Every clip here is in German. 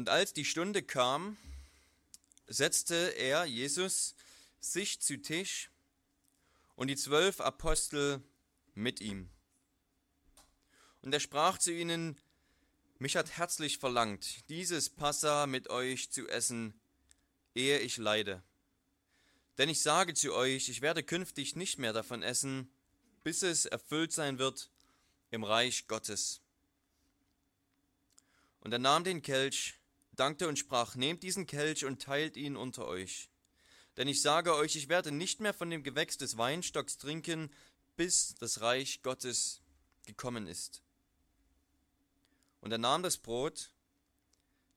Und als die Stunde kam, setzte er, Jesus, sich zu Tisch und die zwölf Apostel mit ihm. Und er sprach zu ihnen, mich hat herzlich verlangt, dieses Passa mit euch zu essen, ehe ich leide. Denn ich sage zu euch, ich werde künftig nicht mehr davon essen, bis es erfüllt sein wird im Reich Gottes. Und er nahm den Kelch, dankte und sprach, nehmt diesen Kelch und teilt ihn unter euch. Denn ich sage euch, ich werde nicht mehr von dem Gewächs des Weinstocks trinken, bis das Reich Gottes gekommen ist. Und er nahm das Brot,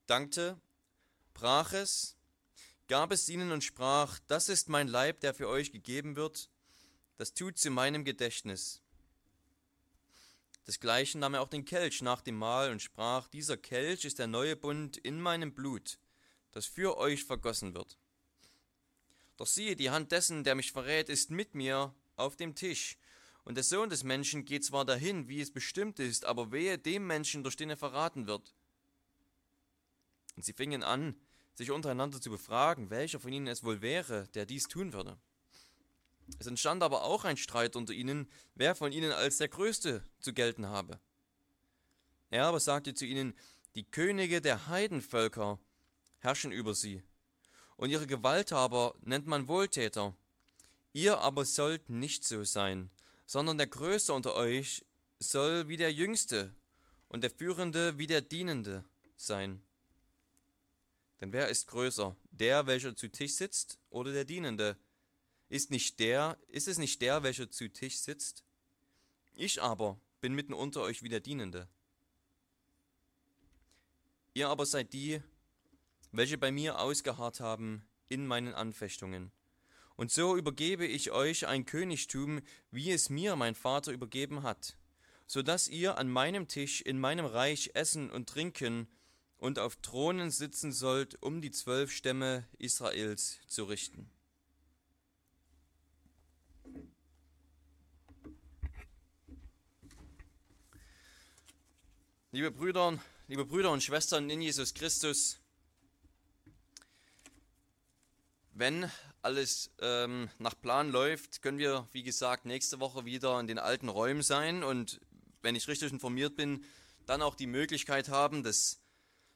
dankte, brach es, gab es ihnen und sprach, das ist mein Leib, der für euch gegeben wird, das tut zu meinem Gedächtnis. Desgleichen nahm er auch den Kelch nach dem Mahl und sprach, dieser Kelch ist der neue Bund in meinem Blut, das für euch vergossen wird. Doch siehe, die Hand dessen, der mich verrät, ist mit mir auf dem Tisch. Und der Sohn des Menschen geht zwar dahin, wie es bestimmt ist, aber wehe dem Menschen, durch den er verraten wird. Und sie fingen an, sich untereinander zu befragen, welcher von ihnen es wohl wäre, der dies tun würde. Es entstand aber auch ein Streit unter ihnen, wer von ihnen als der Größte zu gelten habe. Er aber sagte zu ihnen, die Könige der Heidenvölker herrschen über sie, und ihre Gewalthaber nennt man Wohltäter. Ihr aber sollt nicht so sein, sondern der Größte unter euch soll wie der Jüngste und der Führende wie der Dienende sein. Denn wer ist größer, der, welcher zu Tisch sitzt, oder der Dienende? Ist nicht der, ist es nicht der, welcher zu Tisch sitzt? Ich aber bin mitten unter euch wie der Dienende. Ihr aber seid die, welche bei mir ausgeharrt haben in meinen Anfechtungen. Und so übergebe ich euch ein Königtum, wie es mir mein Vater übergeben hat, so dass ihr an meinem Tisch in meinem Reich essen und trinken und auf Thronen sitzen sollt, um die zwölf Stämme Israels zu richten. Liebe Brüder, liebe Brüder und Schwestern in Jesus Christus, wenn alles ähm, nach Plan läuft, können wir, wie gesagt, nächste Woche wieder in den alten Räumen sein und wenn ich richtig informiert bin, dann auch die Möglichkeit haben, das,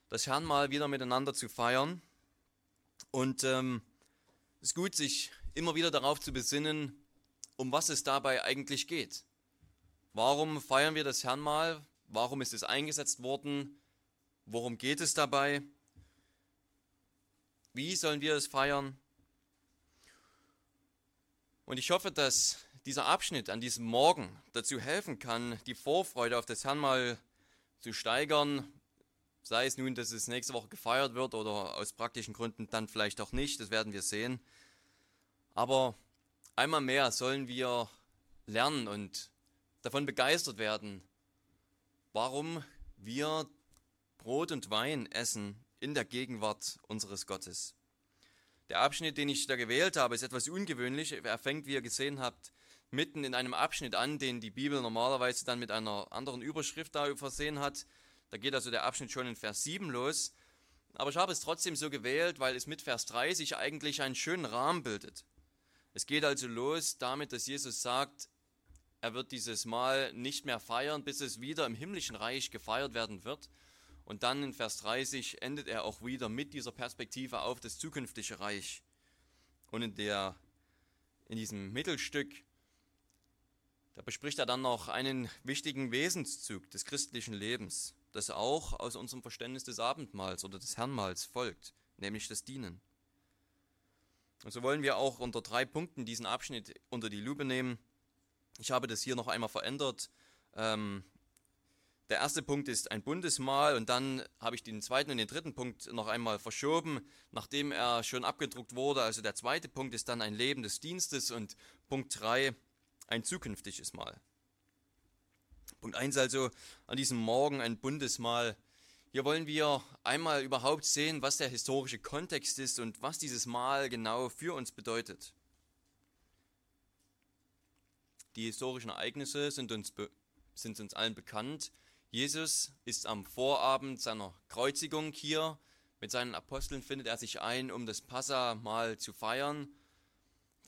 das Herrn mal wieder miteinander zu feiern. Und ähm, es ist gut, sich immer wieder darauf zu besinnen, um was es dabei eigentlich geht. Warum feiern wir das Herrn mal? Warum ist es eingesetzt worden? Worum geht es dabei? Wie sollen wir es feiern? Und ich hoffe, dass dieser Abschnitt an diesem Morgen dazu helfen kann, die Vorfreude auf das Herrn mal zu steigern. Sei es nun, dass es nächste Woche gefeiert wird oder aus praktischen Gründen dann vielleicht auch nicht, das werden wir sehen. Aber einmal mehr sollen wir lernen und davon begeistert werden, warum wir Brot und Wein essen in der Gegenwart unseres Gottes. Der Abschnitt, den ich da gewählt habe, ist etwas ungewöhnlich. Er fängt, wie ihr gesehen habt, mitten in einem Abschnitt an, den die Bibel normalerweise dann mit einer anderen Überschrift da versehen hat. Da geht also der Abschnitt schon in Vers 7 los. Aber ich habe es trotzdem so gewählt, weil es mit Vers 30 eigentlich einen schönen Rahmen bildet. Es geht also los damit, dass Jesus sagt, er wird dieses Mal nicht mehr feiern, bis es wieder im himmlischen Reich gefeiert werden wird. Und dann in Vers 30 endet er auch wieder mit dieser Perspektive auf das zukünftige Reich. Und in, der, in diesem Mittelstück, da bespricht er dann noch einen wichtigen Wesenszug des christlichen Lebens, das auch aus unserem Verständnis des Abendmahls oder des Herrnmahls folgt, nämlich das Dienen. Und so wollen wir auch unter drei Punkten diesen Abschnitt unter die Lupe nehmen. Ich habe das hier noch einmal verändert. Ähm, der erste Punkt ist ein Bundesmahl und dann habe ich den zweiten und den dritten Punkt noch einmal verschoben, nachdem er schon abgedruckt wurde. Also der zweite Punkt ist dann ein Leben des Dienstes und Punkt drei ein zukünftiges Mahl. Punkt eins also an diesem Morgen ein Bundesmahl. Hier wollen wir einmal überhaupt sehen, was der historische Kontext ist und was dieses Mahl genau für uns bedeutet. Die historischen Ereignisse sind uns, sind uns allen bekannt. Jesus ist am Vorabend seiner Kreuzigung hier Mit seinen Aposteln findet er sich ein, um das Passamal zu feiern.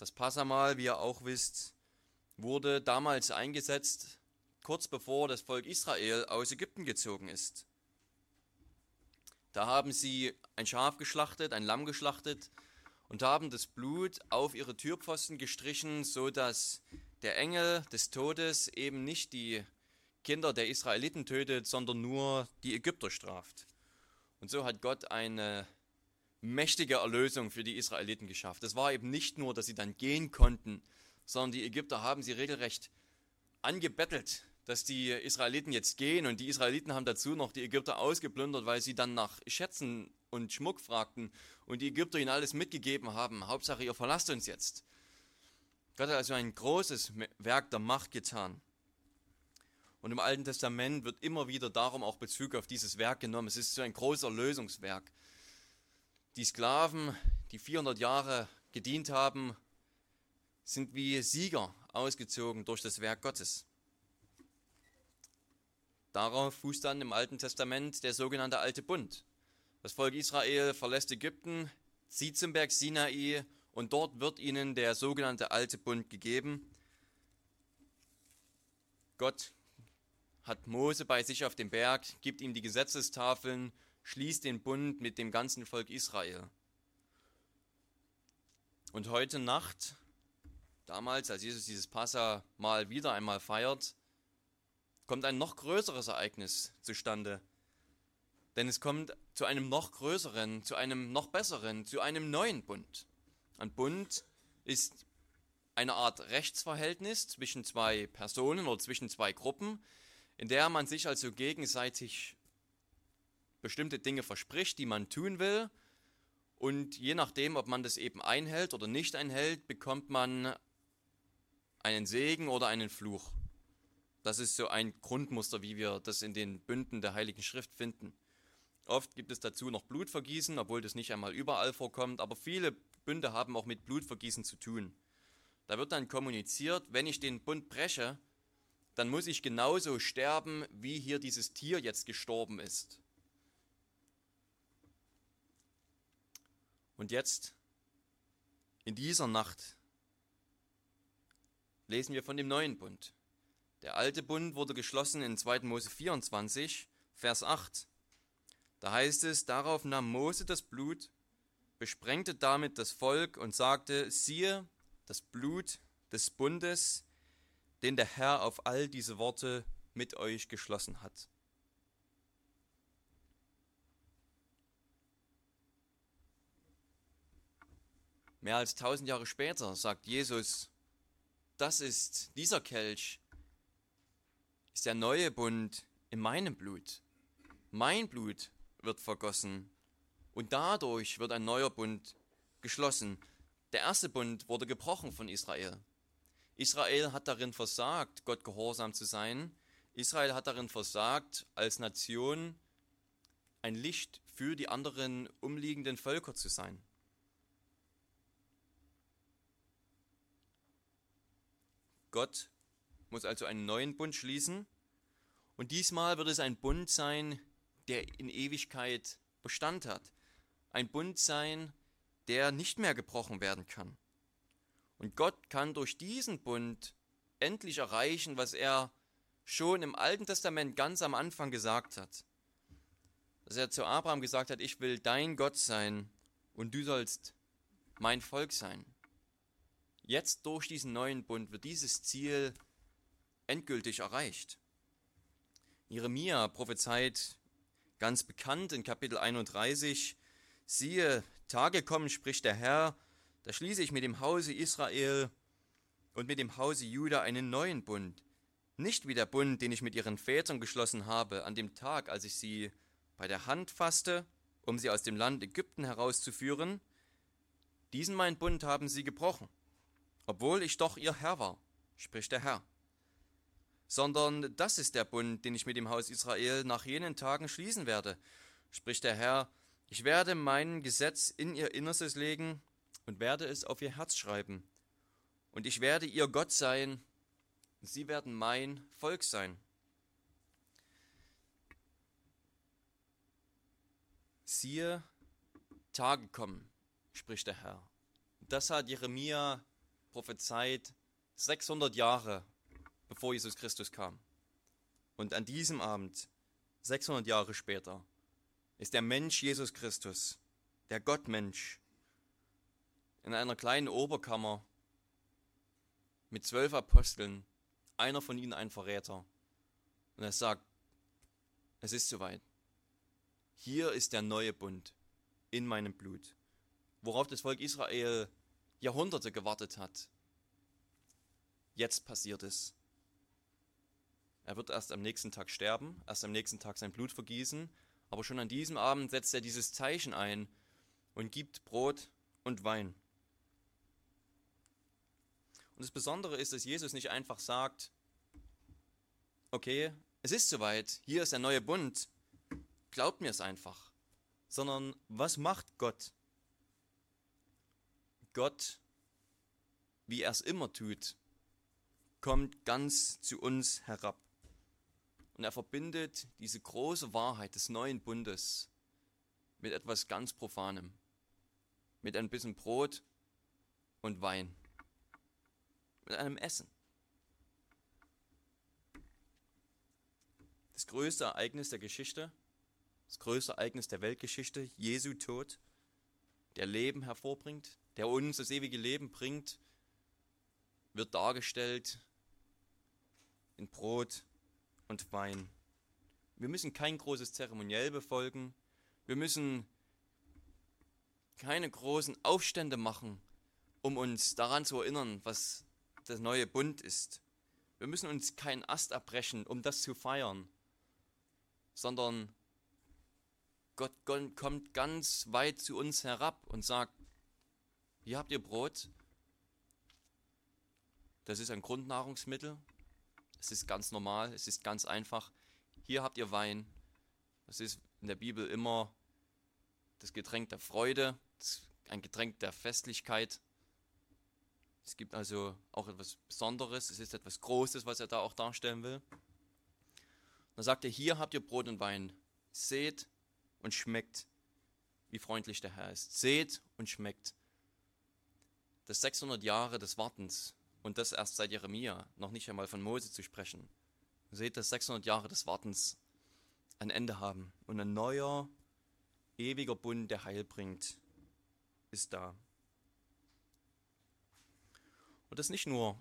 Das Passamal, wie ihr auch wisst, wurde damals eingesetzt, kurz bevor das Volk Israel aus Ägypten gezogen ist. Da haben sie ein Schaf geschlachtet, ein Lamm geschlachtet und haben das Blut auf ihre Türpfosten gestrichen, so dass der Engel des Todes eben nicht die Kinder der Israeliten tötet, sondern nur die Ägypter straft. Und so hat Gott eine mächtige Erlösung für die Israeliten geschafft. Es war eben nicht nur, dass sie dann gehen konnten, sondern die Ägypter haben sie regelrecht angebettelt, dass die Israeliten jetzt gehen. Und die Israeliten haben dazu noch die Ägypter ausgeplündert, weil sie dann nach Schätzen und Schmuck fragten und die Ägypter ihnen alles mitgegeben haben. Hauptsache, ihr verlasst uns jetzt. Gott hat also ein großes Werk der Macht getan. Und im Alten Testament wird immer wieder darum auch Bezug auf dieses Werk genommen. Es ist so ein großer Lösungswerk. Die Sklaven, die 400 Jahre gedient haben, sind wie Sieger ausgezogen durch das Werk Gottes. Darauf fußt dann im Alten Testament der sogenannte Alte Bund. Das Volk Israel verlässt Ägypten, zieht zum Berg Sinai und dort wird ihnen der sogenannte Alte Bund gegeben. Gott hat Mose bei sich auf dem Berg, gibt ihm die Gesetzestafeln, schließt den Bund mit dem ganzen Volk Israel. Und heute Nacht, damals, als Jesus dieses Passa mal wieder einmal feiert, kommt ein noch größeres Ereignis zustande. Denn es kommt zu einem noch größeren, zu einem noch besseren, zu einem neuen Bund. Ein Bund ist eine Art Rechtsverhältnis zwischen zwei Personen oder zwischen zwei Gruppen, in der man sich also gegenseitig bestimmte Dinge verspricht, die man tun will. Und je nachdem, ob man das eben einhält oder nicht einhält, bekommt man einen Segen oder einen Fluch. Das ist so ein Grundmuster, wie wir das in den Bünden der Heiligen Schrift finden. Oft gibt es dazu noch Blutvergießen, obwohl das nicht einmal überall vorkommt, aber viele Bünde haben auch mit Blutvergießen zu tun. Da wird dann kommuniziert, wenn ich den Bund breche, dann muss ich genauso sterben, wie hier dieses Tier jetzt gestorben ist. Und jetzt, in dieser Nacht, lesen wir von dem neuen Bund. Der alte Bund wurde geschlossen in 2. Mose 24, Vers 8. Da heißt es, darauf nahm Mose das Blut, besprengte damit das Volk und sagte, siehe, das Blut des Bundes, den der Herr auf all diese Worte mit euch geschlossen hat. Mehr als tausend Jahre später sagt Jesus, das ist dieser Kelch, ist der neue Bund in meinem Blut. Mein Blut wird vergossen und dadurch wird ein neuer Bund geschlossen. Der erste Bund wurde gebrochen von Israel. Israel hat darin versagt, Gott gehorsam zu sein. Israel hat darin versagt, als Nation ein Licht für die anderen umliegenden Völker zu sein. Gott muss also einen neuen Bund schließen und diesmal wird es ein Bund sein, der in Ewigkeit Bestand hat. Ein Bund sein, der nicht mehr gebrochen werden kann. Und Gott kann durch diesen Bund endlich erreichen, was er schon im Alten Testament ganz am Anfang gesagt hat. Dass er zu Abraham gesagt hat, ich will dein Gott sein und du sollst mein Volk sein. Jetzt durch diesen neuen Bund wird dieses Ziel endgültig erreicht. Jeremia prophezeit ganz bekannt in Kapitel 31, siehe, Tage kommen, spricht der Herr, da schließe ich mit dem Hause Israel und mit dem Hause Juda einen neuen Bund. Nicht wie der Bund, den ich mit ihren Vätern geschlossen habe, an dem Tag, als ich sie bei der Hand fasste, um sie aus dem Land Ägypten herauszuführen. Diesen mein Bund haben sie gebrochen, obwohl ich doch ihr Herr war, spricht der Herr. Sondern das ist der Bund, den ich mit dem Haus Israel nach jenen Tagen schließen werde, spricht der Herr. Ich werde mein Gesetz in ihr Innerstes legen und werde es auf ihr Herz schreiben. Und ich werde ihr Gott sein, und sie werden mein Volk sein. Siehe, Tage kommen, spricht der Herr. Das hat Jeremia prophezeit 600 Jahre bevor Jesus Christus kam. Und an diesem Abend, 600 Jahre später, ist der Mensch Jesus Christus, der Gottmensch, in einer kleinen Oberkammer mit zwölf Aposteln, einer von ihnen ein Verräter. Und er sagt, es ist soweit. Hier ist der neue Bund in meinem Blut, worauf das Volk Israel Jahrhunderte gewartet hat. Jetzt passiert es. Er wird erst am nächsten Tag sterben, erst am nächsten Tag sein Blut vergießen, aber schon an diesem Abend setzt er dieses Zeichen ein und gibt Brot und Wein. Und das Besondere ist, dass Jesus nicht einfach sagt, okay, es ist soweit, hier ist der neue Bund, glaubt mir es einfach, sondern was macht Gott? Gott, wie er es immer tut, kommt ganz zu uns herab. Und er verbindet diese große Wahrheit des neuen Bundes mit etwas ganz Profanem, mit ein bisschen Brot und Wein mit einem Essen. Das größte Ereignis der Geschichte, das größte Ereignis der Weltgeschichte, Jesu Tod, der Leben hervorbringt, der uns das ewige Leben bringt, wird dargestellt in Brot und Wein. Wir müssen kein großes Zeremoniell befolgen. Wir müssen keine großen Aufstände machen, um uns daran zu erinnern, was der neue Bund ist. Wir müssen uns keinen Ast abbrechen, um das zu feiern, sondern Gott kommt ganz weit zu uns herab und sagt, hier habt ihr Brot, das ist ein Grundnahrungsmittel, es ist ganz normal, es ist ganz einfach. Hier habt ihr Wein, das ist in der Bibel immer das Getränk der Freude, ein Getränk der Festlichkeit. Es gibt also auch etwas Besonderes, es ist etwas Großes, was er da auch darstellen will. Dann sagt er, hier habt ihr Brot und Wein. Seht und schmeckt, wie freundlich der Herr ist. Seht und schmeckt. Das 600 Jahre des Wartens und das erst seit Jeremia, noch nicht einmal von Mose zu sprechen. Seht, dass 600 Jahre des Wartens ein Ende haben und ein neuer, ewiger Bund, der Heil bringt, ist da. Und das ist nicht nur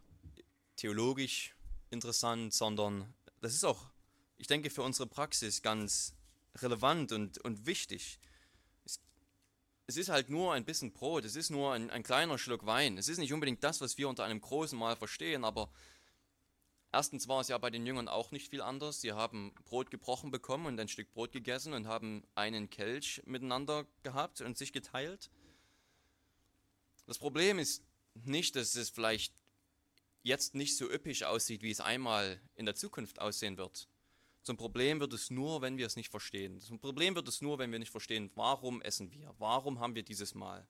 theologisch interessant, sondern das ist auch, ich denke, für unsere Praxis ganz relevant und, und wichtig. Es, ist halt nur ein bisschen Brot, es ist nur ein, ein kleiner Schluck Wein. Es ist nicht unbedingt das, was wir unter einem großen Mahl verstehen, aber erstens war es ja bei den Jüngern auch nicht viel anders. Sie haben Brot gebrochen bekommen und ein Stück Brot gegessen und haben einen Kelch miteinander gehabt und sich geteilt. Das Problem ist nicht, dass es vielleicht jetzt nicht so üppig aussieht, wie es einmal in der Zukunft aussehen wird. Zum Problem wird es nur, wenn wir es nicht verstehen. Zum Problem wird es nur, wenn wir nicht verstehen, warum essen wir? Warum haben wir dieses Mahl?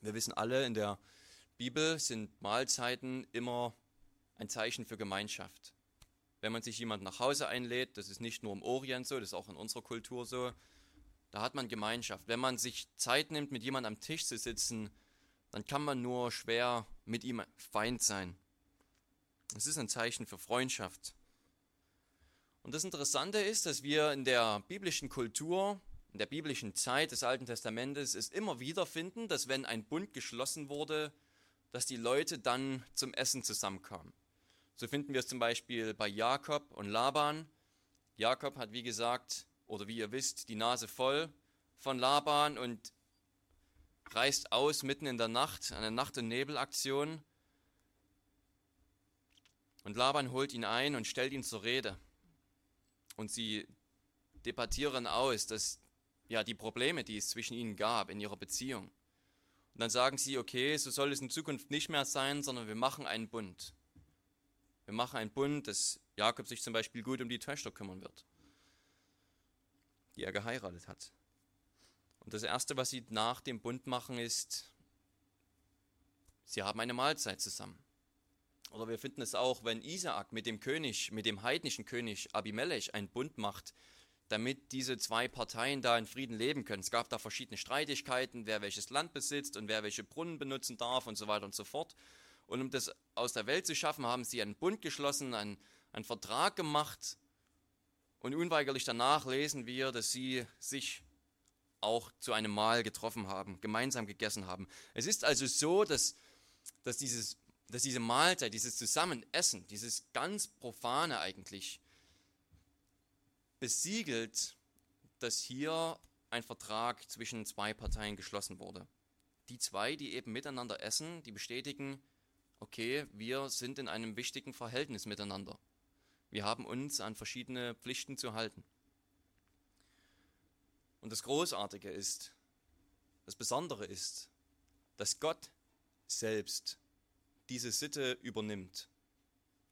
Wir wissen alle, in der Bibel sind Mahlzeiten immer ein Zeichen für Gemeinschaft. Wenn man sich jemand nach Hause einlädt, das ist nicht nur im Orient so, das ist auch in unserer Kultur so, da hat man Gemeinschaft. Wenn man sich Zeit nimmt, mit jemandem am Tisch zu sitzen, dann kann man nur schwer mit ihm Feind sein. Es ist ein Zeichen für Freundschaft. Und das Interessante ist, dass wir in der biblischen Kultur, in der biblischen Zeit des Alten Testamentes es immer wieder finden, dass wenn ein Bund geschlossen wurde, dass die Leute dann zum Essen zusammenkamen. So finden wir es zum Beispiel bei Jakob und Laban. Jakob hat, wie gesagt, oder wie ihr wisst, die Nase voll von Laban und reist aus mitten in der Nacht, eine Nacht- und Nebelaktion. Und Laban holt ihn ein und stellt ihn zur Rede. Und sie debattieren aus, dass ja die Probleme, die es zwischen ihnen gab in ihrer Beziehung. Und dann sagen sie, okay, so soll es in Zukunft nicht mehr sein, sondern wir machen einen Bund. Wir machen einen Bund, dass Jakob sich zum Beispiel gut um die Töchter kümmern wird, die er geheiratet hat. Und das Erste, was sie nach dem Bund machen, ist, sie haben eine Mahlzeit zusammen. Oder wir finden es auch, wenn Isaak mit dem König, mit dem heidnischen König Abimelech einen Bund macht, damit diese zwei Parteien da in Frieden leben können. Es gab da verschiedene Streitigkeiten, wer welches Land besitzt und wer welche Brunnen benutzen darf und so weiter und so fort. Und um das aus der Welt zu schaffen, haben sie einen Bund geschlossen, einen, einen Vertrag gemacht. Und unweigerlich danach lesen wir, dass sie sich auch zu einem Mahl getroffen haben, gemeinsam gegessen haben. Es ist also so, dass, dass, dieses, dass diese Mahlzeit, dieses Zusammenessen, dieses ganz profane eigentlich, besiegelt, dass hier ein Vertrag zwischen zwei Parteien geschlossen wurde. Die zwei, die eben miteinander essen, die bestätigen, okay, wir sind in einem wichtigen Verhältnis miteinander. Wir haben uns an verschiedene Pflichten zu halten. Und das Großartige ist, das Besondere ist, dass Gott selbst diese Sitte übernimmt.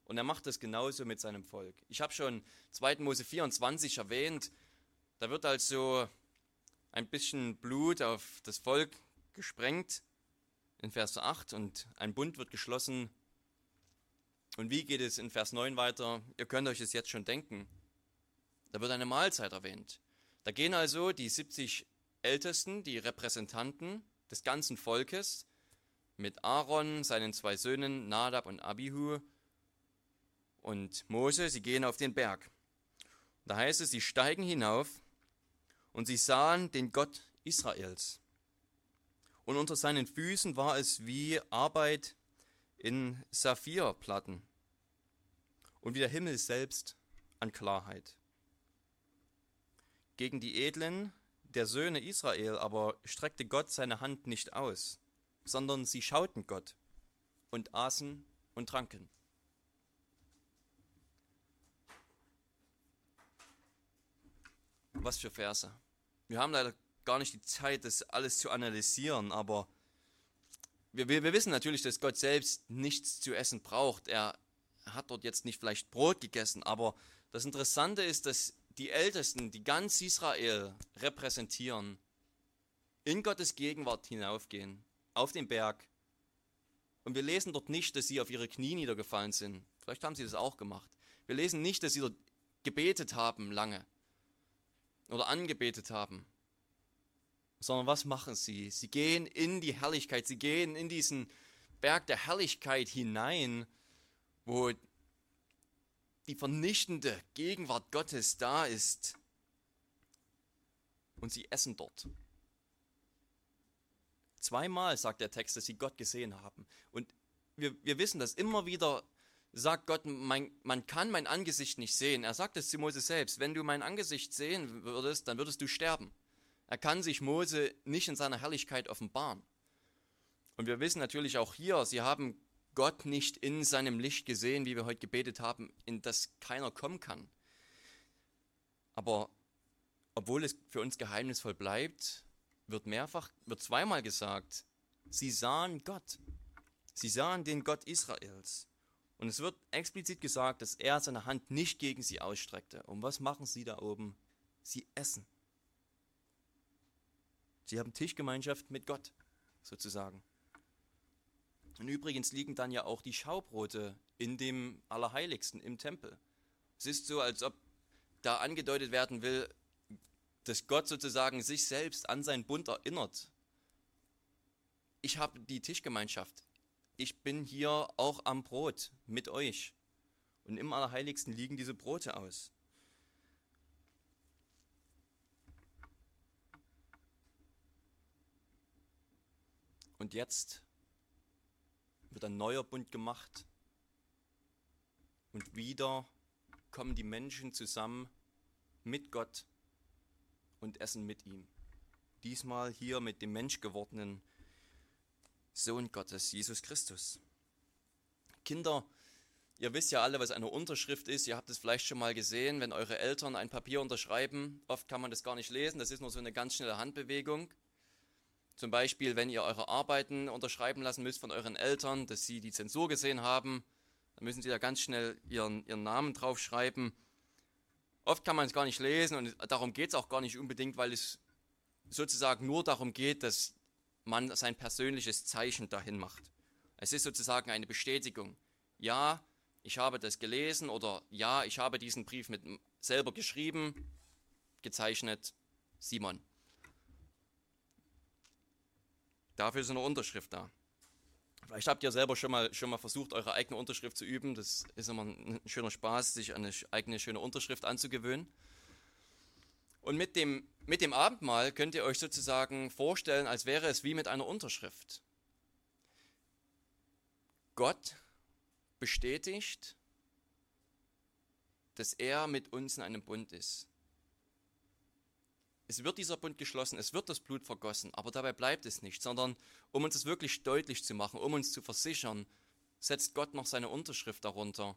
Und er macht das genauso mit seinem Volk. Ich habe schon 2. Mose 24 erwähnt, da wird also ein bisschen Blut auf das Volk gesprengt in Vers 8 und ein Bund wird geschlossen. Und wie geht es in Vers 9 weiter? Ihr könnt euch es jetzt schon denken. Da wird eine Mahlzeit erwähnt. Da gehen also die 70 Ältesten, die Repräsentanten des ganzen Volkes, mit Aaron, seinen zwei Söhnen Nadab und Abihu und Mose, sie gehen auf den Berg. Da heißt es, sie steigen hinauf und sie sahen den Gott Israels. Und unter seinen Füßen war es wie Arbeit in Saphirplatten und wie der Himmel selbst an Klarheit. Gegen die Edlen der Söhne Israel aber streckte Gott seine Hand nicht aus, sondern sie schauten Gott und aßen und tranken. Was für Verse. Wir haben leider gar nicht die Zeit, das alles zu analysieren, aber wir, wir, wir wissen natürlich, dass Gott selbst nichts zu essen braucht. Er hat dort jetzt nicht vielleicht Brot gegessen, aber das Interessante ist, dass die Ältesten, die ganz Israel repräsentieren, in Gottes Gegenwart hinaufgehen, auf den Berg. Und wir lesen dort nicht, dass sie auf ihre Knie niedergefallen sind. Vielleicht haben sie das auch gemacht. Wir lesen nicht, dass sie dort gebetet haben lange oder angebetet haben, sondern was machen sie? Sie gehen in die Herrlichkeit, sie gehen in diesen Berg der Herrlichkeit hinein, wo die vernichtende Gegenwart Gottes da ist. Und sie essen dort. Zweimal sagt der Text, dass sie Gott gesehen haben. Und wir, wir wissen das immer wieder sagt Gott, mein, man kann mein Angesicht nicht sehen. Er sagt es zu Mose selbst, wenn du mein Angesicht sehen würdest, dann würdest du sterben. Er kann sich Mose nicht in seiner Herrlichkeit offenbaren. Und wir wissen natürlich auch hier, sie haben Gott nicht in seinem Licht gesehen, wie wir heute gebetet haben, in das keiner kommen kann. Aber obwohl es für uns geheimnisvoll bleibt, wird mehrfach, wird zweimal gesagt, sie sahen Gott. Sie sahen den Gott Israels. Und es wird explizit gesagt, dass er seine Hand nicht gegen sie ausstreckte. Und was machen sie da oben? Sie essen. Sie haben Tischgemeinschaft mit Gott, sozusagen. Und übrigens liegen dann ja auch die Schaubrote in dem Allerheiligsten, im Tempel. Es ist so, als ob da angedeutet werden will, dass Gott sozusagen sich selbst an seinen Bund erinnert. Ich habe die Tischgemeinschaft ich bin hier auch am Brot mit euch. Und im Allerheiligsten liegen diese Brote aus. Und jetzt wird ein neuer Bund gemacht. Und wieder kommen die Menschen zusammen mit Gott und essen mit ihm. Diesmal hier mit dem Menschgewordenen Sohn Gottes, Jesus Christus. Kinder, ihr wisst ja alle, was eine Unterschrift ist. Ihr habt es vielleicht schon mal gesehen, wenn eure Eltern ein Papier unterschreiben. Oft kann man das gar nicht lesen. Das ist nur so eine ganz schnelle Handbewegung. Zum Beispiel, wenn ihr eure Arbeiten unterschreiben lassen müsst von euren Eltern, dass sie die Zensur gesehen haben, dann müssen sie da ganz schnell ihren, ihren Namen draufschreiben. Oft kann man es gar nicht lesen und darum geht es auch gar nicht unbedingt, weil es sozusagen nur darum geht, dass man sein persönliches Zeichen dahin macht. Es ist sozusagen eine Bestätigung. Ja, ich habe das gelesen oder ja, ich habe diesen Brief mit selber geschrieben. gezeichnet Simon. Dafür ist eine Unterschrift da. Vielleicht habt ihr selber schon mal, schon mal versucht, eure eigene Unterschrift zu üben. Das ist immer ein schöner Spaß, sich eine eigene schöne Unterschrift anzugewöhnen. Und mit dem, mit dem Abendmahl könnt ihr euch sozusagen vorstellen, als wäre es wie mit einer Unterschrift. Gott bestätigt, dass er mit uns in einem Bund ist. Es wird dieser Bund geschlossen, es wird das Blut vergossen, aber dabei bleibt es nicht, sondern um uns es wirklich deutlich zu machen, um uns zu versichern, setzt Gott noch seine Unterschrift darunter.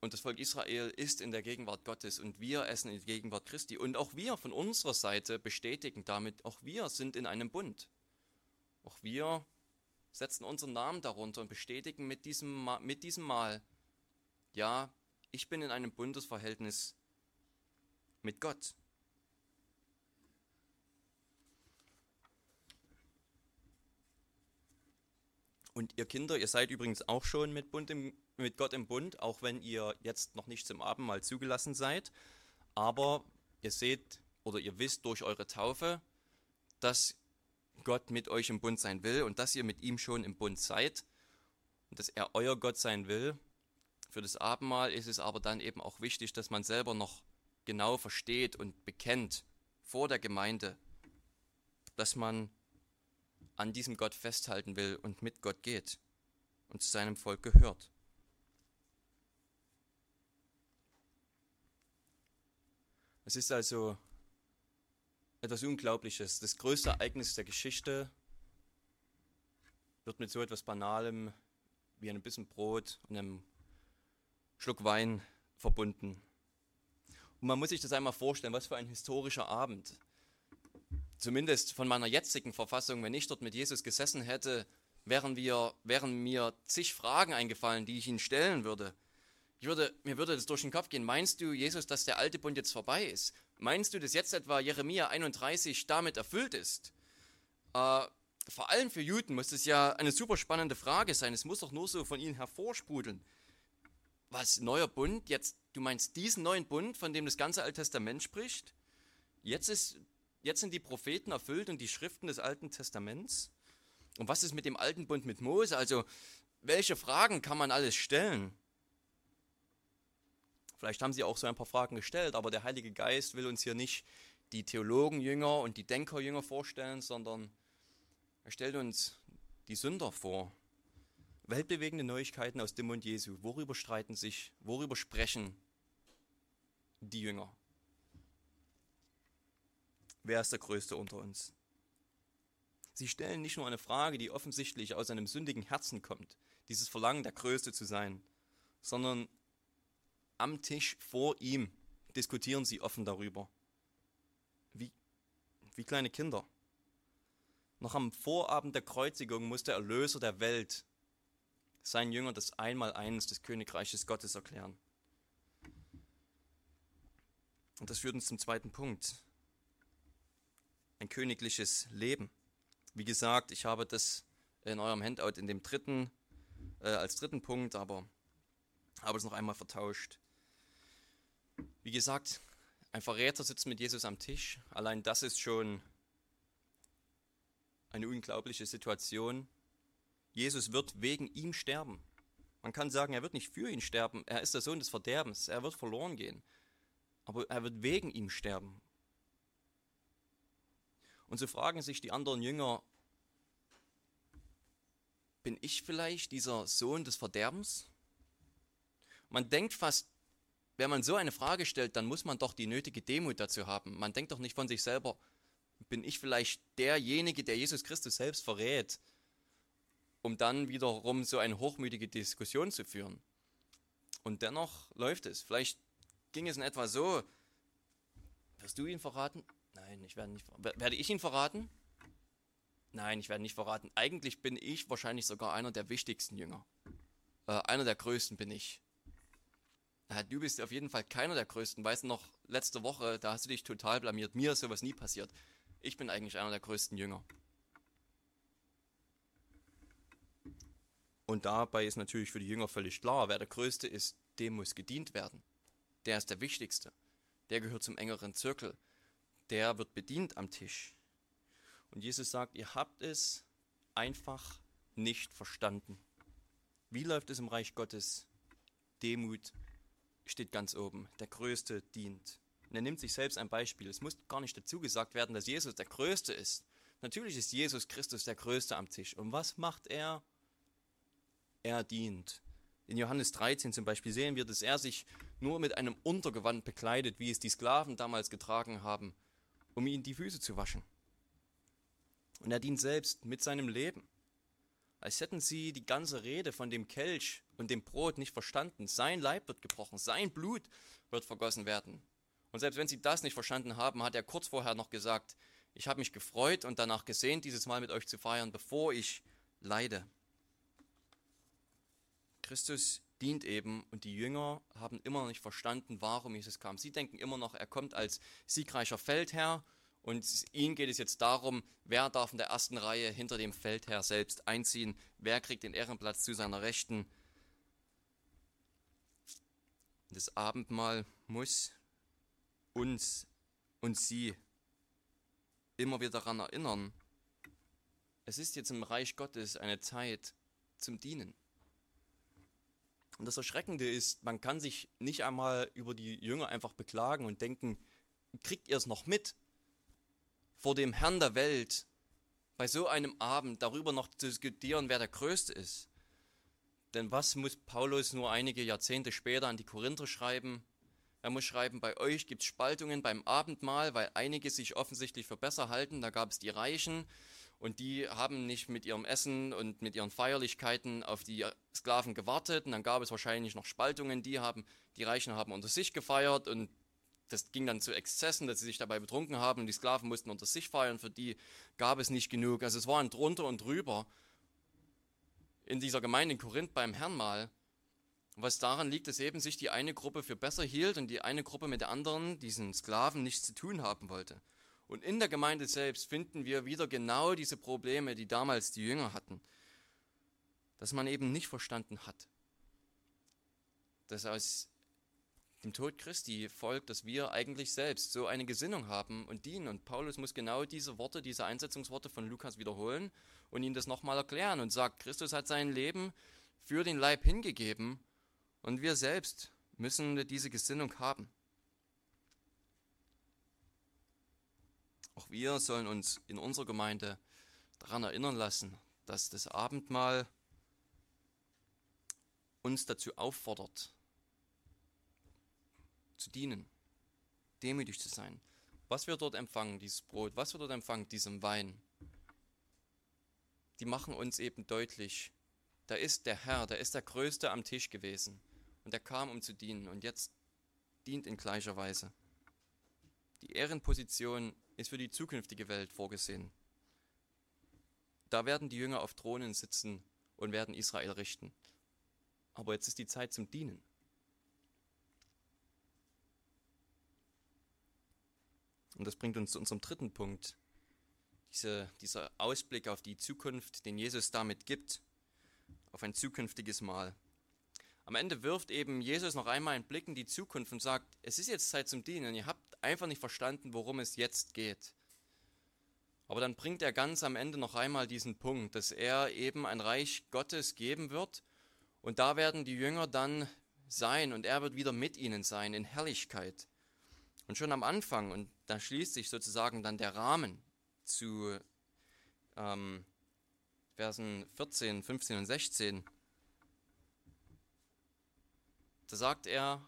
Und das Volk Israel ist in der Gegenwart Gottes und wir essen in der Gegenwart Christi. Und auch wir von unserer Seite bestätigen damit, auch wir sind in einem Bund. Auch wir setzen unseren Namen darunter und bestätigen mit diesem, mit diesem Mal, ja, ich bin in einem Bundesverhältnis mit Gott. Und ihr Kinder, ihr seid übrigens auch schon mit, Bund im, mit Gott im Bund, auch wenn ihr jetzt noch nicht zum Abendmahl zugelassen seid. Aber ihr seht oder ihr wisst durch eure Taufe, dass Gott mit euch im Bund sein will und dass ihr mit ihm schon im Bund seid und dass er euer Gott sein will. Für das Abendmahl ist es aber dann eben auch wichtig, dass man selber noch genau versteht und bekennt vor der Gemeinde, dass man an diesem Gott festhalten will und mit Gott geht und zu seinem Volk gehört. Es ist also etwas Unglaubliches. Das größte Ereignis der Geschichte wird mit so etwas Banalem wie einem Bissen Brot und einem Schluck Wein verbunden. Und man muss sich das einmal vorstellen, was für ein historischer Abend zumindest von meiner jetzigen Verfassung, wenn ich dort mit Jesus gesessen hätte, wären, wir, wären mir zig Fragen eingefallen, die ich ihn stellen würde. Ich würde. Mir würde das durch den Kopf gehen. Meinst du, Jesus, dass der alte Bund jetzt vorbei ist? Meinst du, dass jetzt etwa Jeremia 31 damit erfüllt ist? Äh, vor allem für Juden muss es ja eine super spannende Frage sein. Es muss doch nur so von ihnen hervorsprudeln. Was, neuer Bund? Jetzt, du meinst diesen neuen Bund, von dem das ganze Alte Testament spricht? Jetzt ist Jetzt sind die Propheten erfüllt und die Schriften des Alten Testaments. Und was ist mit dem alten Bund mit Mose? Also, welche Fragen kann man alles stellen? Vielleicht haben sie auch so ein paar Fragen gestellt, aber der Heilige Geist will uns hier nicht die Theologenjünger und die Denkerjünger vorstellen, sondern er stellt uns die Sünder vor. Weltbewegende Neuigkeiten aus dem Mund Jesu. Worüber streiten sich, worüber sprechen die Jünger? Wer ist der Größte unter uns? Sie stellen nicht nur eine Frage, die offensichtlich aus einem sündigen Herzen kommt, dieses Verlangen, der Größte zu sein, sondern am Tisch vor ihm diskutieren sie offen darüber. Wie, wie kleine Kinder. Noch am Vorabend der Kreuzigung muss der Erlöser der Welt seinen Jüngern das Einmaleins des Königreiches Gottes erklären. Und das führt uns zum zweiten Punkt ein königliches Leben. Wie gesagt, ich habe das in eurem Handout in dem dritten, äh, als dritten Punkt, aber habe es noch einmal vertauscht. Wie gesagt, ein Verräter sitzt mit Jesus am Tisch. Allein das ist schon eine unglaubliche Situation. Jesus wird wegen ihm sterben. Man kann sagen, er wird nicht für ihn sterben. Er ist der Sohn des Verderbens. Er wird verloren gehen. Aber er wird wegen ihm sterben. Und so fragen sich die anderen Jünger, bin ich vielleicht dieser Sohn des Verderbens? Man denkt fast, wenn man so eine Frage stellt, dann muss man doch die nötige Demut dazu haben. Man denkt doch nicht von sich selber, bin ich vielleicht derjenige, der Jesus Christus selbst verrät, um dann wiederum so eine hochmütige Diskussion zu führen. Und dennoch läuft es. Vielleicht ging es in etwa so, wirst du ihn verraten? Nein, ich werde nicht. Werde ich ihn verraten? Nein, ich werde nicht verraten. Eigentlich bin ich wahrscheinlich sogar einer der wichtigsten Jünger. Äh, einer der größten bin ich. Äh, du bist auf jeden Fall keiner der größten. Weißt du noch, letzte Woche, da hast du dich total blamiert. Mir ist sowas nie passiert. Ich bin eigentlich einer der größten Jünger. Und dabei ist natürlich für die Jünger völlig klar, wer der Größte ist, dem muss gedient werden. Der ist der Wichtigste. der gehört zum engeren Zirkel, der wird bedient am Tisch. Und Jesus sagt, ihr habt es einfach nicht verstanden. Wie läuft es im Reich Gottes? Demut steht ganz oben. Der Größte dient. Und er nimmt sich selbst ein Beispiel. Es muss gar nicht dazu gesagt werden, dass Jesus der Größte ist. Natürlich ist Jesus Christus der Größte am Tisch. Und was macht er? Er dient. In Johannes 13 zum Beispiel sehen wir, dass er sich nur mit einem Untergewand bekleidet, wie es die Sklaven damals getragen haben, um ihnen die Füße zu waschen. Und er dient selbst mit seinem Leben. Als hätten sie die ganze Rede von dem Kelch und dem Brot nicht verstanden. Sein Leib wird gebrochen, sein Blut wird vergossen werden. Und selbst wenn sie das nicht verstanden haben, hat er kurz vorher noch gesagt, ich habe mich gefreut und danach gesehnt, dieses Mal mit euch zu feiern, bevor ich leide. Christus dient eben und die Jünger haben immer noch nicht verstanden, warum Jesus kam. Sie denken immer noch, er kommt als siegreicher Feldherr und ihnen geht es jetzt darum, wer darf in der ersten Reihe hinter dem Feldherr selbst einziehen, wer kriegt den Ehrenplatz zu seiner Rechten. Das Abendmahl muss uns und sie immer wieder daran erinnern, es ist jetzt im Reich Gottes eine Zeit zum Dienen. Und das Erschreckende ist, man kann sich nicht einmal über die Jünger einfach beklagen und denken, kriegt ihr es noch mit? Vor dem Herrn der Welt, bei so einem Abend darüber noch zu diskutieren, wer der Größte ist. Denn was muss Paulus nur einige Jahrzehnte später an die Korinther schreiben? Er muss schreiben, bei euch gibt es Spaltungen beim Abendmahl, weil einige sich offensichtlich für besser halten. Da gab es die Reichen und die haben nicht mit ihrem Essen und mit ihren Feierlichkeiten auf die Sklaven gewartet. Und dann gab es wahrscheinlich noch Spaltungen. Die, haben, die Reichen haben unter sich gefeiert und das ging dann zu Exzessen, dass sie sich dabei betrunken haben und die Sklaven mussten unter sich feiern. Für die gab es nicht genug. Also es war ein drunter und drüber in dieser Gemeinde in Korinth beim Herrnmal. Was daran liegt, dass eben sich die eine Gruppe für besser hielt und die eine Gruppe mit der anderen, diesen Sklaven, nichts zu tun haben wollte. Und in der Gemeinde selbst finden wir wieder genau diese Probleme, die damals die Jünger hatten. Dass man eben nicht verstanden hat, dass aus dem Tod Christi folgt, dass wir eigentlich selbst so eine Gesinnung haben und dienen. Und Paulus muss genau diese Worte, diese Einsetzungsworte von Lukas wiederholen und ihnen das nochmal erklären und sagt, Christus hat sein Leben für den Leib hingegeben und wir selbst müssen diese Gesinnung haben. Auch wir sollen uns in unserer Gemeinde daran erinnern lassen, dass das Abendmahl uns dazu auffordert, zu dienen, demütig zu sein. Was wir dort empfangen, dieses Brot, was wir dort empfangen, diesem Wein, die machen uns eben deutlich, da ist der Herr, da ist der Größte am Tisch gewesen und er kam, um zu dienen und jetzt dient in gleicher Weise. Die Ehrenposition ist für die zukünftige Welt vorgesehen. Da werden die Jünger auf Thronen sitzen und werden Israel richten. Aber jetzt ist die Zeit zum Dienen. Und das bringt uns zu unserem dritten Punkt. Diese, dieser Ausblick auf die Zukunft, den Jesus damit gibt, auf ein zukünftiges Mal. Am Ende wirft eben Jesus noch einmal einen Blick in die Zukunft und sagt, es ist jetzt Zeit zum Dienen. Ihr habt einfach nicht verstanden, worum es jetzt geht. Aber dann bringt er ganz am Ende noch einmal diesen Punkt, dass er eben ein Reich Gottes geben wird und da werden die Jünger dann sein und er wird wieder mit ihnen sein in Herrlichkeit. Und schon am Anfang, und da schließt sich sozusagen dann der Rahmen zu ähm, Versen 14, 15 und 16, da sagt er,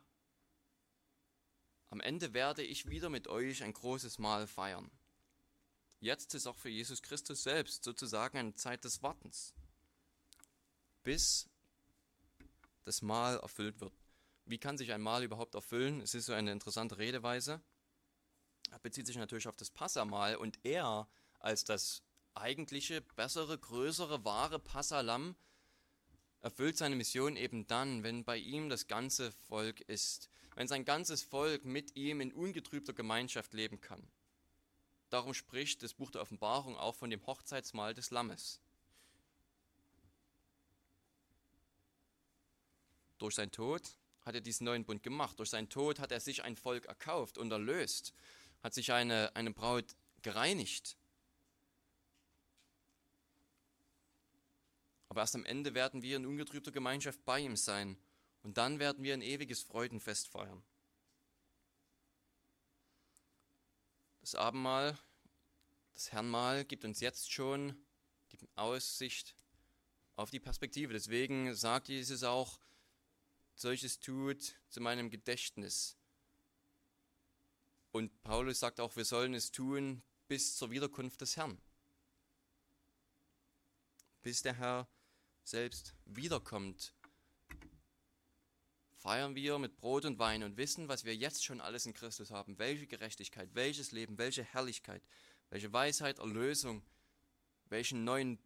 am Ende werde ich wieder mit euch ein großes Mahl feiern. Jetzt ist auch für Jesus Christus selbst sozusagen eine Zeit des Wartens, bis das Mahl erfüllt wird. Wie kann sich ein Mahl überhaupt erfüllen? Es ist so eine interessante Redeweise. Er bezieht sich natürlich auf das Passamahl und er als das eigentliche, bessere, größere, wahre Passalam erfüllt seine Mission eben dann, wenn bei ihm das ganze Volk ist, wenn sein ganzes Volk mit ihm in ungetrübter Gemeinschaft leben kann. Darum spricht das Buch der Offenbarung auch von dem Hochzeitsmahl des Lammes. Durch sein Tod hat er diesen neuen Bund gemacht. Durch seinen Tod hat er sich ein Volk erkauft und erlöst, hat sich eine, eine Braut gereinigt. Aber erst am Ende werden wir in ungetrübter Gemeinschaft bei ihm sein und dann werden wir ein ewiges Freudenfest feiern. Das Abendmahl, das Herrnmahl gibt uns jetzt schon die Aussicht auf die Perspektive. Deswegen sagt Jesus auch, solches tut zu meinem Gedächtnis. Und Paulus sagt auch, wir sollen es tun bis zur Wiederkunft des Herrn. Bis der Herr selbst wiederkommt, feiern wir mit Brot und Wein und wissen, was wir jetzt schon alles in Christus haben. Welche Gerechtigkeit, welches Leben, welche Herrlichkeit, welche Weisheit, Erlösung, welchen neuen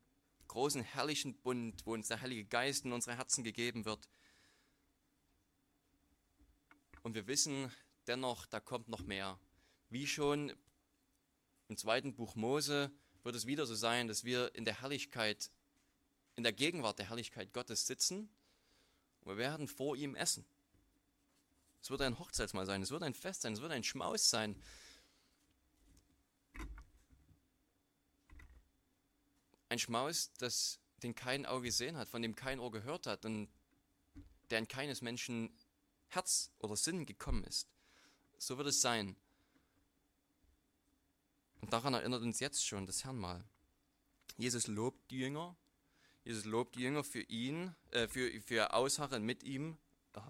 großen herrlichen Bund, wo uns der Heilige Geist in unsere Herzen gegeben wird. Und wir wissen dennoch, da kommt noch mehr. Wie schon im zweiten Buch Mose wird es wieder so sein, dass wir in der Herrlichkeit, in der Gegenwart der Herrlichkeit Gottes sitzen und wir werden vor ihm essen. Es wird ein Hochzeitsmahl sein, es wird ein Fest sein, es wird ein Schmaus sein. Ein Schmaus, das, den kein Auge gesehen hat, von dem kein Ohr gehört hat und der in keines Menschen Herz oder Sinn gekommen ist. So wird es sein. Und daran erinnert uns jetzt schon das Herrnmal. Jesus lobt die Jünger. Jesus lobt die Jünger für ihn, äh, für, für Ausharren mit ihm. Äh,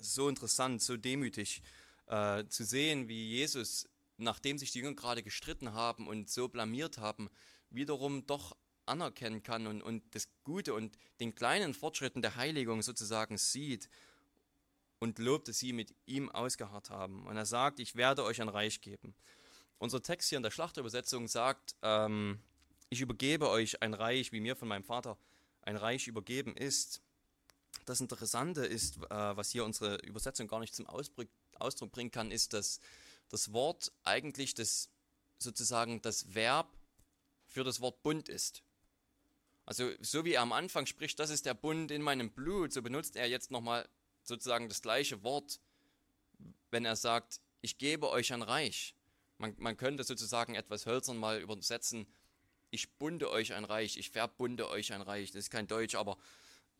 so interessant, so demütig äh, zu sehen, wie Jesus, nachdem sich die Jünger gerade gestritten haben und so blamiert haben, wiederum doch anerkennen kann und, und das Gute und den kleinen Fortschritten der Heiligung sozusagen sieht und lobt, dass sie mit ihm ausgeharrt haben. Und er sagt, ich werde euch ein Reich geben. Unser Text hier in der Schlachterübersetzung sagt, ähm, ich übergebe euch ein Reich, wie mir von meinem Vater ein Reich übergeben ist. Das Interessante ist, äh, was hier unsere Übersetzung gar nicht zum Ausdruck, bringen kann, ist, dass das Wort eigentlich das sozusagen das Verb für das Wort Bund ist. Also so wie er am Anfang spricht, das ist der Bund in meinem Blut, so benutzt er jetzt nochmal sozusagen das gleiche Wort, wenn er sagt, ich gebe euch ein Reich. Man, man könnte sozusagen etwas hölzern mal übersetzen, ich bunde euch ein Reich, ich verbunde euch ein Reich. Das ist kein Deutsch, aber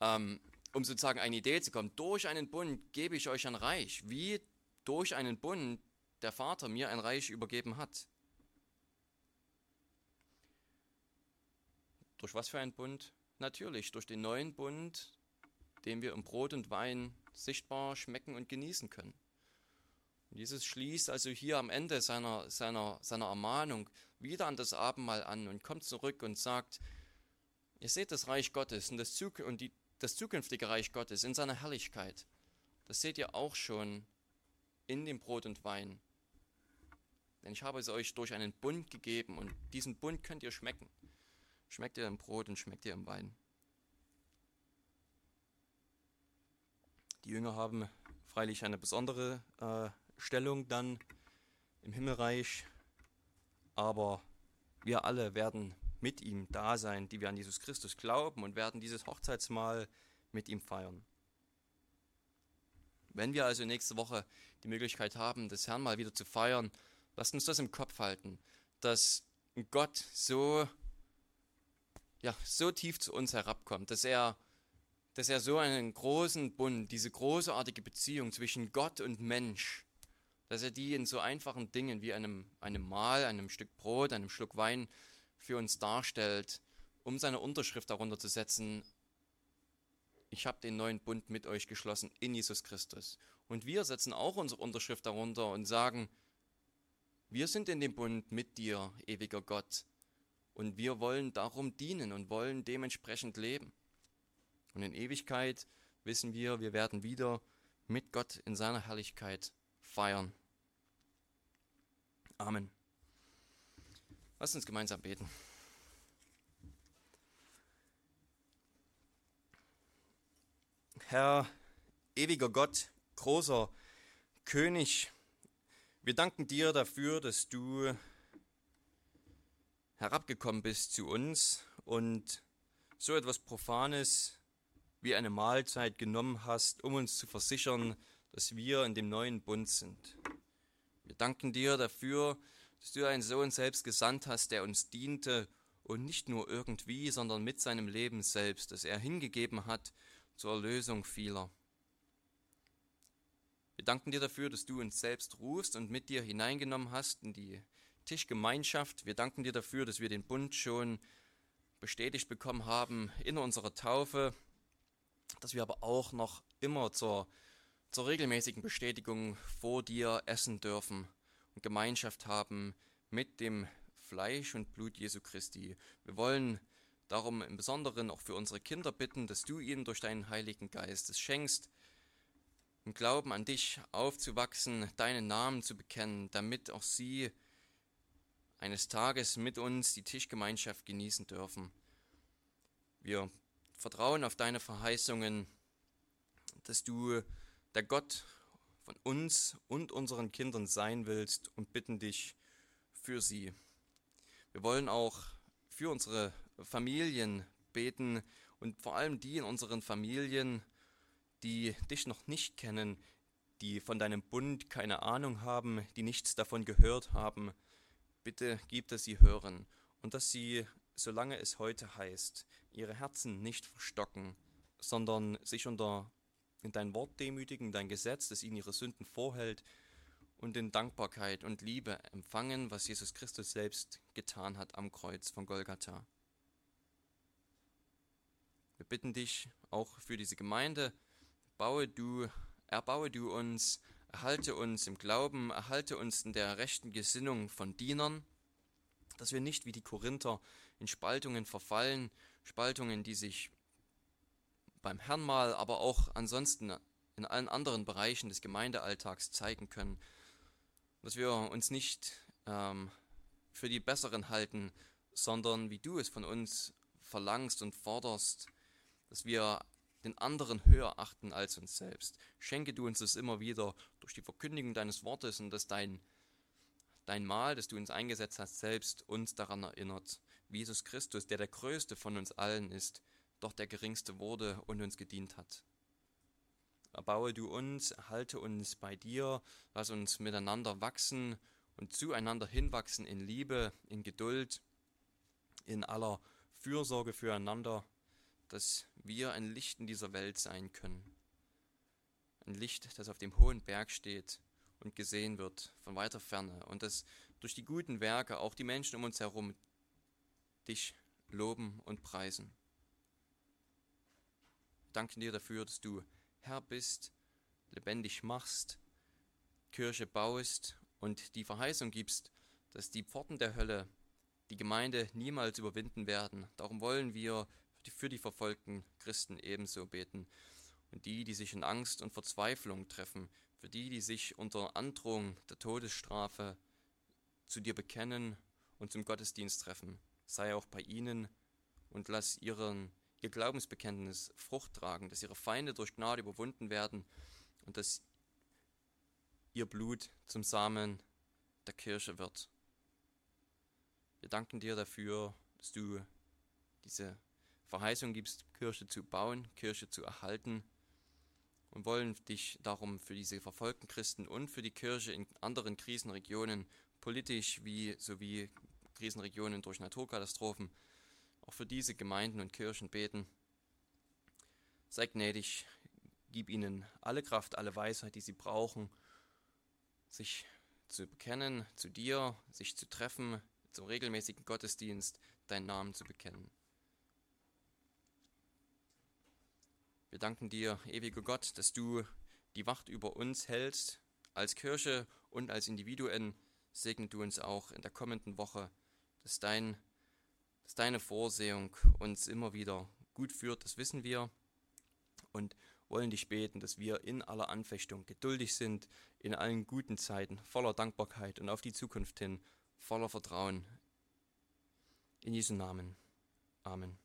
ähm, um sozusagen eine Idee zu kommen, durch einen Bund gebe ich euch ein Reich, wie durch einen Bund der Vater mir ein Reich übergeben hat. Durch was für einen Bund? Natürlich durch den neuen Bund, den wir im Brot und Wein sichtbar schmecken und genießen können. Jesus schließt also hier am Ende seiner, seiner, seiner Ermahnung wieder an das Abendmahl an und kommt zurück und sagt, ihr seht das Reich Gottes und das, Zuk und die, das zukünftige Reich Gottes in seiner Herrlichkeit. Das seht ihr auch schon in dem Brot und Wein. Denn ich habe es euch durch einen Bund gegeben und diesen Bund könnt ihr schmecken. Schmeckt ihr im Brot und schmeckt ihr im Wein. Die Jünger haben freilich eine besondere äh, Stellung dann im Himmelreich, aber wir alle werden mit ihm da sein, die wir an Jesus Christus glauben und werden dieses Hochzeitsmahl mit ihm feiern. Wenn wir also nächste Woche die Möglichkeit haben, das Herrn mal wieder zu feiern, lasst uns das im Kopf halten, dass Gott so, ja, so tief zu uns herabkommt, dass er dass er so einen großen Bund, diese großartige Beziehung zwischen Gott und Mensch, dass er die in so einfachen Dingen wie einem, einem Mahl, einem Stück Brot, einem Schluck Wein für uns darstellt, um seine Unterschrift darunter zu setzen, ich habe den neuen Bund mit euch geschlossen in Jesus Christus. Und wir setzen auch unsere Unterschrift darunter und sagen, wir sind in dem Bund mit dir, ewiger Gott. Und wir wollen darum dienen und wollen dementsprechend leben. Und in Ewigkeit wissen wir, wir werden wieder mit Gott in seiner Herrlichkeit feiern. Amen. Lass uns gemeinsam beten. Herr, ewiger Gott, großer König, wir danken dir dafür, dass du herabgekommen bist zu uns und so etwas Profanes wie eine Mahlzeit genommen hast, um uns zu versichern, dass wir in dem neuen Bund sind. Wir danken dir dafür, dass du einen Sohn selbst gesandt hast, der uns diente und nicht nur irgendwie, sondern mit seinem Leben selbst, das er hingegeben hat zur Erlösung vieler. Wir danken dir dafür, dass du uns selbst rufst und mit dir hineingenommen hast in die Tischgemeinschaft. Wir danken dir dafür, dass wir den Bund schon bestätigt bekommen haben in unserer Taufe, dass wir aber auch noch immer zur, zur regelmäßigen Bestätigung vor dir essen dürfen und Gemeinschaft haben mit dem Fleisch und Blut Jesu Christi. Wir wollen darum im Besonderen auch für unsere Kinder bitten, dass du ihnen durch deinen Heiligen Geist es schenkst, im Glauben an dich aufzuwachsen, deinen Namen zu bekennen, damit auch sie eines Tages mit uns die Tischgemeinschaft genießen dürfen. Wir vertrauen auf deine Verheißungen, dass du der Gott von uns und unseren Kindern sein willst und bitten dich für sie. Wir wollen auch für unsere Familien beten und vor allem die in unseren Familien, die dich noch nicht kennen, die von deinem Bund keine Ahnung haben, die nichts davon gehört haben. Bitte gib, dass sie hören und dass sie, solange es heute heißt, ihre Herzen nicht verstocken, sondern sich unter in dein Wort demütigen, dein Gesetz, das ihnen ihre Sünden vorhält und in Dankbarkeit und Liebe empfangen, was Jesus Christus selbst getan hat am Kreuz von Golgatha. Wir bitten dich auch für diese Gemeinde, baue du, erbaue du uns, erhalte uns im Glauben, erhalte uns in der rechten Gesinnung von Dienern, dass wir nicht wie die Korinther in Spaltungen verfallen, Spaltungen, die sich beim Herrnmal, aber auch ansonsten in allen anderen Bereichen des Gemeindealltags zeigen können, dass wir uns nicht ähm, für die Besseren halten, sondern wie du es von uns verlangst und forderst, dass wir den anderen höher achten als uns selbst. Schenke du uns das immer wieder durch die Verkündigung deines Wortes und dass dein, dein Mahl, das du uns eingesetzt hast, selbst uns daran erinnert, wie Jesus Christus, der der Größte von uns allen ist, doch der Geringste wurde und uns gedient hat. Erbaue du uns, erhalte uns bei dir, lass uns miteinander wachsen und zueinander hinwachsen in Liebe, in Geduld, in aller Fürsorge füreinander, dass wir ein Licht in dieser Welt sein können. Ein Licht, das auf dem hohen Berg steht und gesehen wird von weiter Ferne und dass durch die guten Werke auch die Menschen um uns herum dich loben und preisen danken dir dafür, dass du Herr bist, lebendig machst, Kirche baust und die Verheißung gibst, dass die Pforten der Hölle die Gemeinde niemals überwinden werden. Darum wollen wir für die verfolgten Christen ebenso beten. Und die, die sich in Angst und Verzweiflung treffen, für die, die sich unter Androhung der Todesstrafe zu dir bekennen und zum Gottesdienst treffen, sei auch bei ihnen und lass ihren ihr Glaubensbekenntnis Frucht tragen, dass ihre Feinde durch Gnade überwunden werden und dass ihr Blut zum Samen der Kirche wird. Wir danken dir dafür, dass du diese Verheißung gibst, Kirche zu bauen, Kirche zu erhalten und wollen dich darum für diese verfolgten Christen und für die Kirche in anderen Krisenregionen, politisch wie sowie Krisenregionen durch Naturkatastrophen, auch für diese Gemeinden und Kirchen beten. Sei gnädig, gib ihnen alle Kraft, alle Weisheit, die sie brauchen, sich zu bekennen zu dir, sich zu treffen, zum regelmäßigen Gottesdienst deinen Namen zu bekennen. Wir danken dir, ewiger Gott, dass du die Wacht über uns hältst, als Kirche und als Individuen. Segne du uns auch in der kommenden Woche, dass dein dass deine Vorsehung uns immer wieder gut führt, das wissen wir und wollen dich beten, dass wir in aller Anfechtung geduldig sind, in allen guten Zeiten voller Dankbarkeit und auf die Zukunft hin voller Vertrauen. In Jesu Namen. Amen.